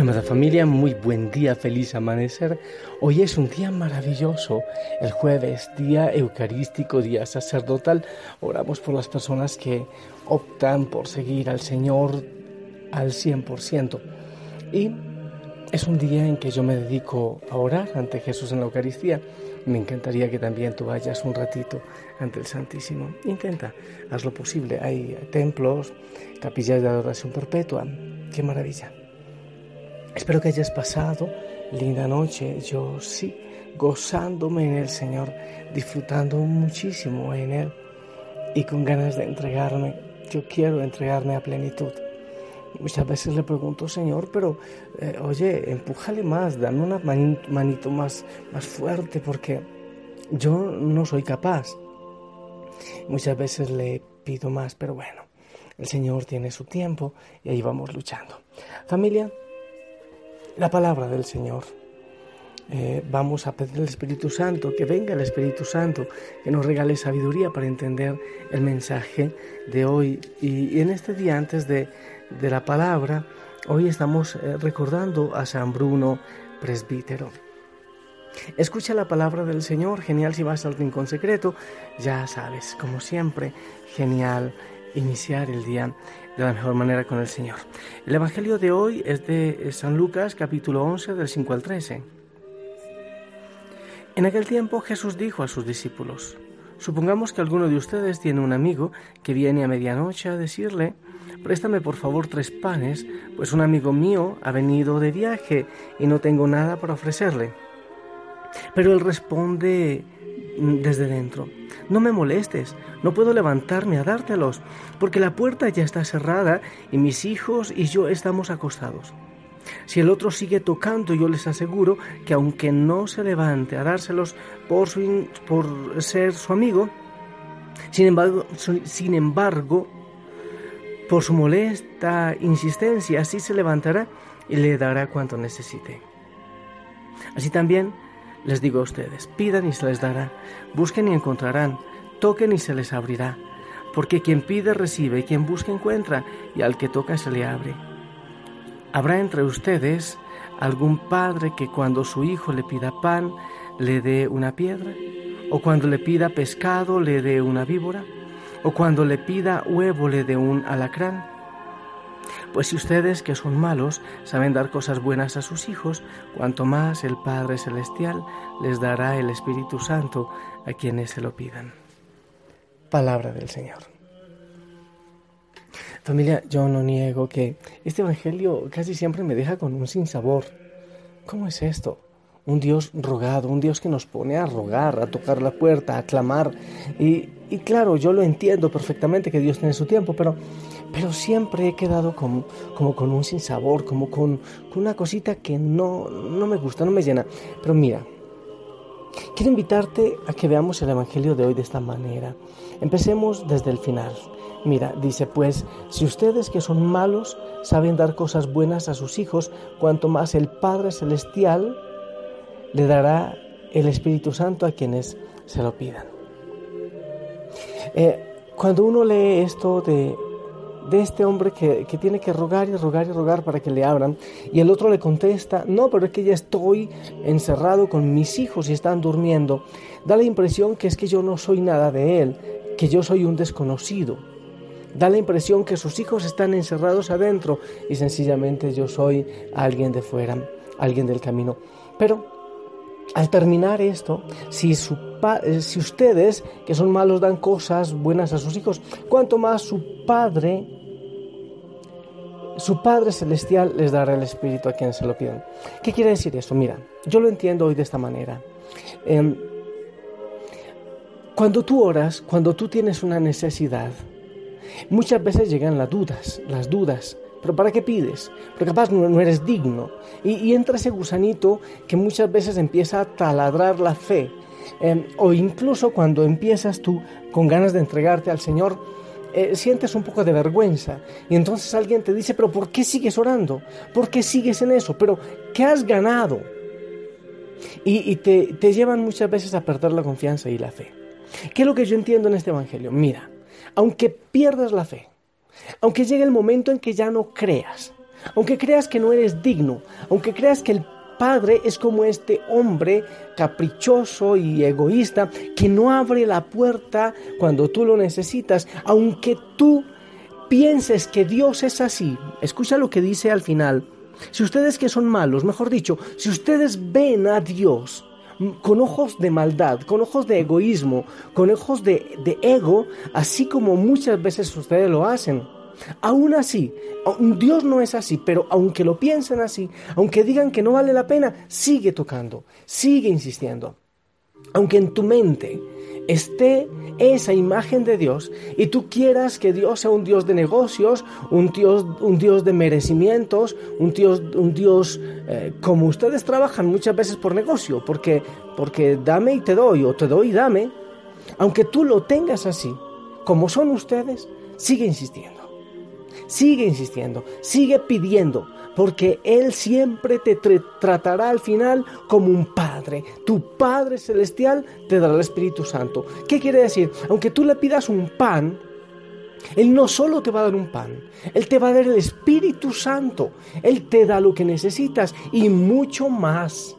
Amada familia, muy buen día, feliz amanecer. Hoy es un día maravilloso. El jueves, día eucarístico, día sacerdotal. Oramos por las personas que optan por seguir al Señor al 100%. Y es un día en que yo me dedico a orar ante Jesús en la Eucaristía. Me encantaría que también tú vayas un ratito ante el Santísimo. Intenta, haz lo posible. Hay templos, capillas de adoración perpetua. Qué maravilla. Espero que hayas pasado linda noche. Yo sí, gozándome en el Señor, disfrutando muchísimo en Él y con ganas de entregarme. Yo quiero entregarme a plenitud. Muchas veces le pregunto, Señor, pero eh, oye, empújale más, dame una manito, más, más fuerte porque yo no soy capaz. Muchas veces le pido más, pero bueno, el Señor tiene su tiempo y ahí vamos luchando. Familia, la palabra del Señor. Eh, vamos a pedir al Espíritu Santo, que venga el Espíritu Santo, que nos regale sabiduría para entender el mensaje de hoy. Y, en este día, antes de, la palabra, hoy estamos eh, recordando a San Bruno, presbítero. Escucha la palabra del Señor, genial si vas al rincón secreto, ya sabes, como siempre, genial iniciar el día de la mejor manera con el Señor. El Evangelio de hoy es de San Lucas capítulo 11 del 5 al 13. En aquel tiempo Jesús dijo a sus discípulos, Supongamos que alguno de ustedes tiene un amigo que viene a medianoche a decirle, Préstame por favor tres panes, pues un amigo mío ha venido de viaje y no tengo nada para ofrecerle. Pero él responde desde dentro, no me molestes, no puedo levantarme a dártelos, porque la puerta ya está cerrada y mis hijos y yo estamos acostados. Si el otro sigue tocando, yo les aseguro que aunque no se levante a dárselos por, por ser su amigo, sin embargo, sin embargo, por su molesta insistencia, sí se levantará y le dará cuanto necesite. Así también, les digo a ustedes, pidan y se les dará, busquen y encontrarán, toquen y se les abrirá, porque quien pide recibe, y quien busca encuentra, y al que toca se le abre. ¿Habrá entre ustedes algún padre que cuando su hijo le pida pan le dé una piedra? ¿O cuando le pida pescado le dé una víbora? ¿O cuando le pida huevo le dé un alacrán? Pues si ustedes, que son malos, saben dar cosas buenas a sus hijos, cuanto más el Padre Celestial les dará el Espíritu Santo a quienes se lo pidan. Palabra del Señor. Familia, yo no niego que este Evangelio casi siempre me deja con un sinsabor. ¿Cómo es esto? Un Dios rogado, un Dios que nos pone a rogar, a tocar la puerta, a clamar. Y, y claro, yo lo entiendo perfectamente que Dios tiene su tiempo, pero pero siempre he quedado como, como con un sinsabor, como con, con una cosita que no, no me gusta, no me llena. Pero mira, quiero invitarte a que veamos el Evangelio de hoy de esta manera. Empecemos desde el final. Mira, dice pues, si ustedes que son malos saben dar cosas buenas a sus hijos, cuanto más el Padre Celestial le dará el Espíritu Santo a quienes se lo pidan. Eh, cuando uno lee esto de de este hombre que, tiene que rogar y rogar y rogar para que le abran. Y el otro le contesta, no, pero es que ya estoy encerrado con mis hijos y están durmiendo. Da la impresión que es que yo no soy nada de él, que yo soy un desconocido. Da la impresión que sus hijos están encerrados adentro y sencillamente yo soy alguien de fuera, alguien del camino. Pero al terminar esto, si, su eh, si ustedes, que son malos, dan cosas buenas a sus hijos, cuanto más su Padre, su Padre Celestial les dará el Espíritu a quienes se lo pidan. ¿Qué quiere decir esto? Mira, yo lo entiendo hoy de esta manera. Em, cuando tú oras, cuando tú tienes una necesidad, Muchas veces llegan las dudas, las dudas. ¿Pero para qué pides? Porque capaz no, eres digno. Y, entra ese gusanito que muchas veces empieza a taladrar la fe. Em, o incluso cuando empiezas tú con ganas de entregarte al Señor, eh, sientes un poco de vergüenza. Y entonces alguien te dice, pero ¿por qué sigues orando? ¿Por qué sigues en eso? ¿Pero qué has ganado? Y, te, te llevan muchas veces a perder la confianza y la fe. ¿Qué es lo que yo entiendo en este Evangelio? Mira, aunque pierdas la fe, aunque llegue el momento en que ya no creas, aunque creas que no eres digno, aunque creas que el Padre es como este hombre caprichoso y egoísta que no abre la puerta cuando tú lo necesitas, aunque tú pienses que Dios es así. Escucha lo que dice al final. Si ustedes que son malos, mejor dicho, si ustedes ven a Dios con ojos de maldad, con ojos de egoísmo, con ojos de, de ego, así como muchas veces ustedes lo hacen, Aún así, Dios no es así, pero aunque lo piensen así, aunque digan que no vale la pena, sigue tocando, sigue insistiendo. Aunque en tu mente esté esa imagen de Dios y tú quieras que Dios sea un Dios de negocios, un Dios, un Dios de merecimientos, un Dios, un Dios eh, como ustedes trabajan muchas veces por negocio, porque, porque dame y te doy, o te doy y dame, aunque tú lo tengas así, como son ustedes, sigue insistiendo. Sigue insistiendo, sigue pidiendo, porque Él siempre te tratará al final como un Padre. Tu Padre Celestial te dará el Espíritu Santo. ¿Qué quiere decir? Aunque tú le pidas un pan, Él no solo te va a dar un pan, Él te va a dar el Espíritu Santo. Él te da lo que necesitas y mucho más.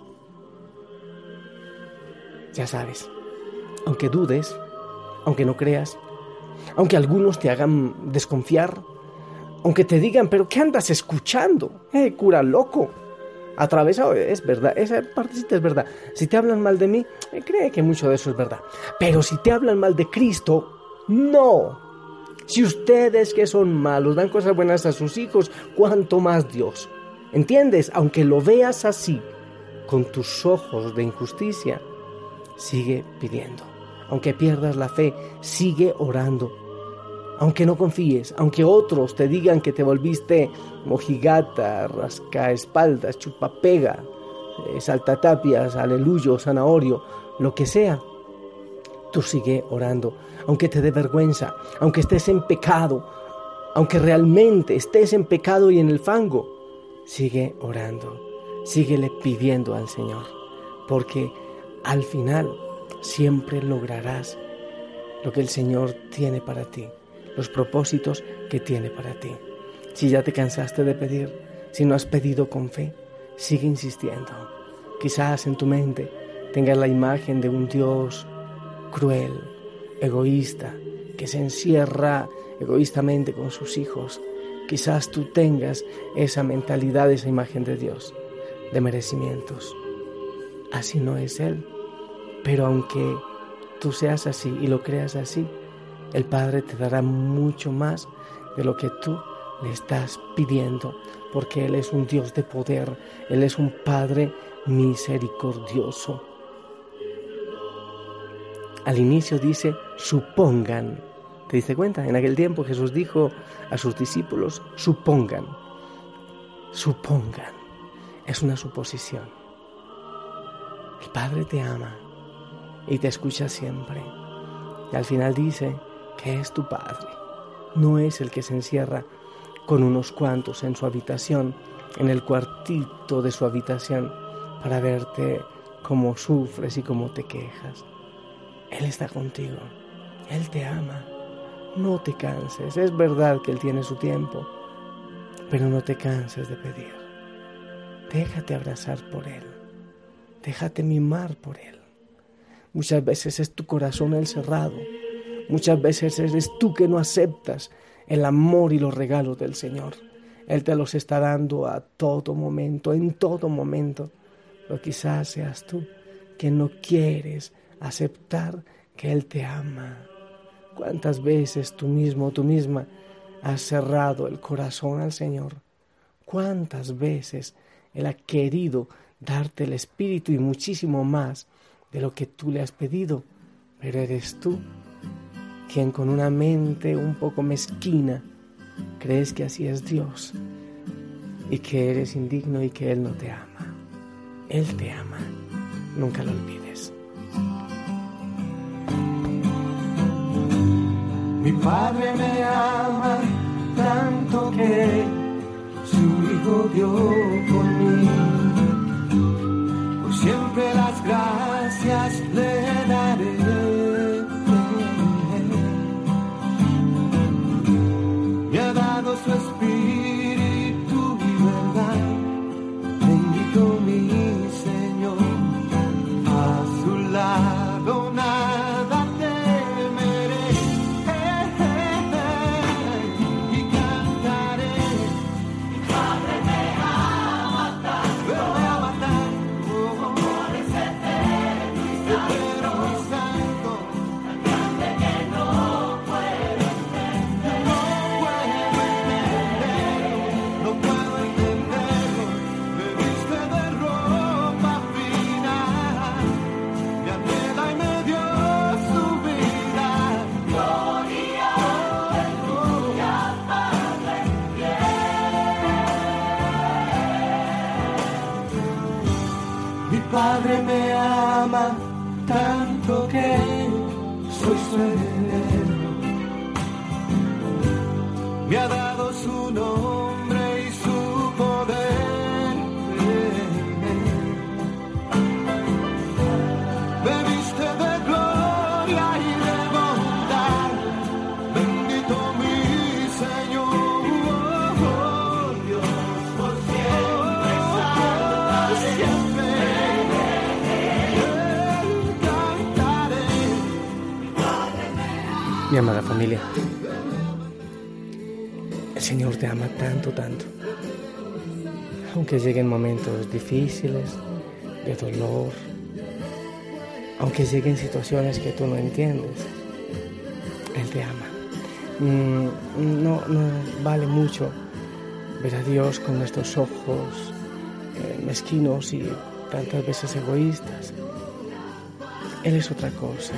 Ya sabes, aunque dudes, aunque no creas, aunque algunos te hagan desconfiar, aunque te digan, pero ¿qué andas escuchando? Eh, cura loco. Atravesado, es verdad, esa partecita es verdad. Si te hablan mal de mí, eh, cree que mucho de eso es verdad. Pero si te hablan mal de Cristo, no. Si ustedes que son malos dan cosas buenas a sus hijos, cuánto más Dios. ¿Entiendes? Aunque lo veas así, con tus ojos de injusticia, sigue pidiendo. Aunque pierdas la fe, sigue orando aunque no confíes, aunque otros te digan que te volviste mojigata, rascaespaldas, chupapega, eh, saltatapias, aleluyo, zanahorio, lo que sea, tú sigue orando, aunque te dé vergüenza, aunque estés en pecado, aunque realmente estés en pecado y en el fango, sigue orando, síguele pidiendo al Señor, porque al final siempre lograrás lo que el Señor tiene para ti los propósitos que tiene para ti. Si ya te cansaste de pedir, si no has pedido con fe, sigue insistiendo. Quizás en tu mente tengas la imagen de un Dios cruel, egoísta, que se encierra egoístamente con sus hijos. Quizás tú tengas esa mentalidad, esa imagen de Dios, de merecimientos. Así no es Él. Pero aunque tú seas así y lo creas así, el Padre te dará mucho más de lo que tú le estás pidiendo, porque Él es un Dios de poder, Él es un Padre misericordioso. Al inicio dice, supongan. ¿Te diste cuenta? En aquel tiempo Jesús dijo a sus discípulos, supongan, supongan. Es una suposición. El Padre te ama y te escucha siempre. Y al final dice, que es tu Padre. No es el que se encierra con unos cuantos en su habitación, en el cuartito de su habitación, para verte cómo sufres y cómo te quejas. Él está contigo, Él te ama. No te canses, es verdad que Él tiene su tiempo, pero no te canses de pedir. Déjate abrazar por Él, déjate mimar por Él. Muchas veces es tu corazón el cerrado Muchas veces eres tú que no aceptas el amor y los regalos del Señor. Él te los está dando a todo momento, en todo momento. Pero quizás seas tú que no quieres aceptar que Él te ama. ¿Cuántas veces tú mismo, tú misma, has cerrado el corazón al Señor? ¿Cuántas veces Él ha querido darte el Espíritu y muchísimo más de lo que tú le has pedido? Pero eres tú quien con una mente un poco mezquina crees que así es Dios y que eres indigno y que Él no te ama. Él te ama, nunca lo olvides. Mi Padre me ama tanto que su Hijo dio por mí. Mi Padre me ama tanto que soy su heredero. Me ha dado su nombre Mi amada familia, el Señor te ama tanto, tanto. Aunque lleguen momentos difíciles, de dolor, aunque lleguen situaciones que tú no entiendes, Él te ama. Mm, No, no vale mucho ver a Dios con nuestros ojos eh, mezquinos y tantas veces egoístas. Él es otra cosa,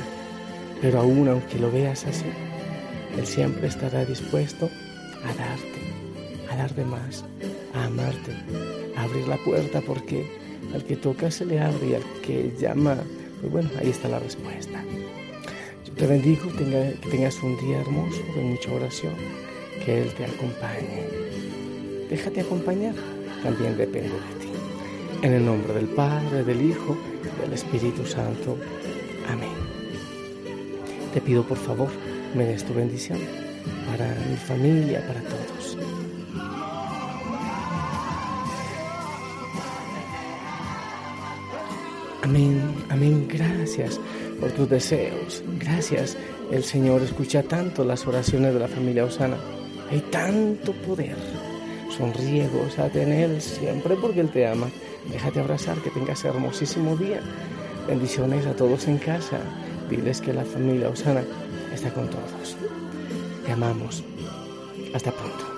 pero aún aunque lo veas así, Él siempre estará dispuesto a darte, a darte más, a amarte, a abrir la puerta porque al que toca se le abre y al que llama, pues bueno, ahí está la respuesta. Yo te bendigo, tenga- que tengas un día hermoso de mucha oración, que Él te acompañe. Déjate acompañar, también depende de ti. En el nombre del Padre, del Hijo, del Espíritu Santo. Amén. Te pido por favor, me des tu bendición para mi familia, para todos. Amén, amén. Gracias por tus deseos. Gracias. El Señor escucha tanto las oraciones de la familia Osana. Hay tanto poder. Sonríe, gózate en Él siempre porque Él te ama. Déjate abrazar, que tengas hermosísimo día. Bendiciones a todos en casa. Diles que la familia Osana está con todos. Te amamos. Hasta pronto.